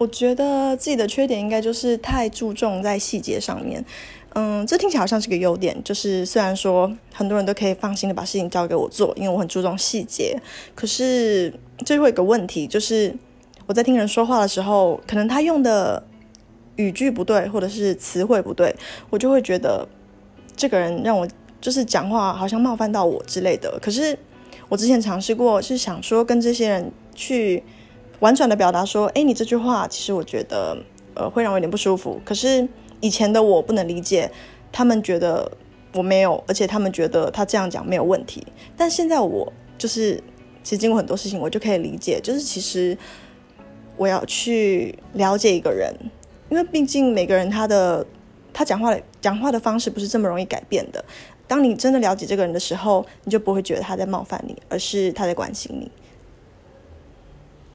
我觉得自己的缺点应该就是太注重在细节上面。嗯，这听起来好像是个优点，就是虽然说很多人都可以放心的把事情交给我做，因为我很注重细节。可是最后有个问题，就是我在听人说话的时候，可能他用的语句不对，或者是词汇不对，我就会觉得这个人让我就是讲话好像冒犯到我之类的。可是我之前尝试过，是想说跟这些人去。婉转的表达说：“哎，你这句话其实我觉得，呃，会让我有点不舒服。可是以前的我不能理解，他们觉得我没有，而且他们觉得他这样讲没有问题。但现在我就是，其实经过很多事情，我就可以理解，就是其实我要去了解一个人，因为毕竟每个人他的他讲话讲话的方式不是这么容易改变的。当你真的了解这个人的时候，你就不会觉得他在冒犯你，而是他在关心你。”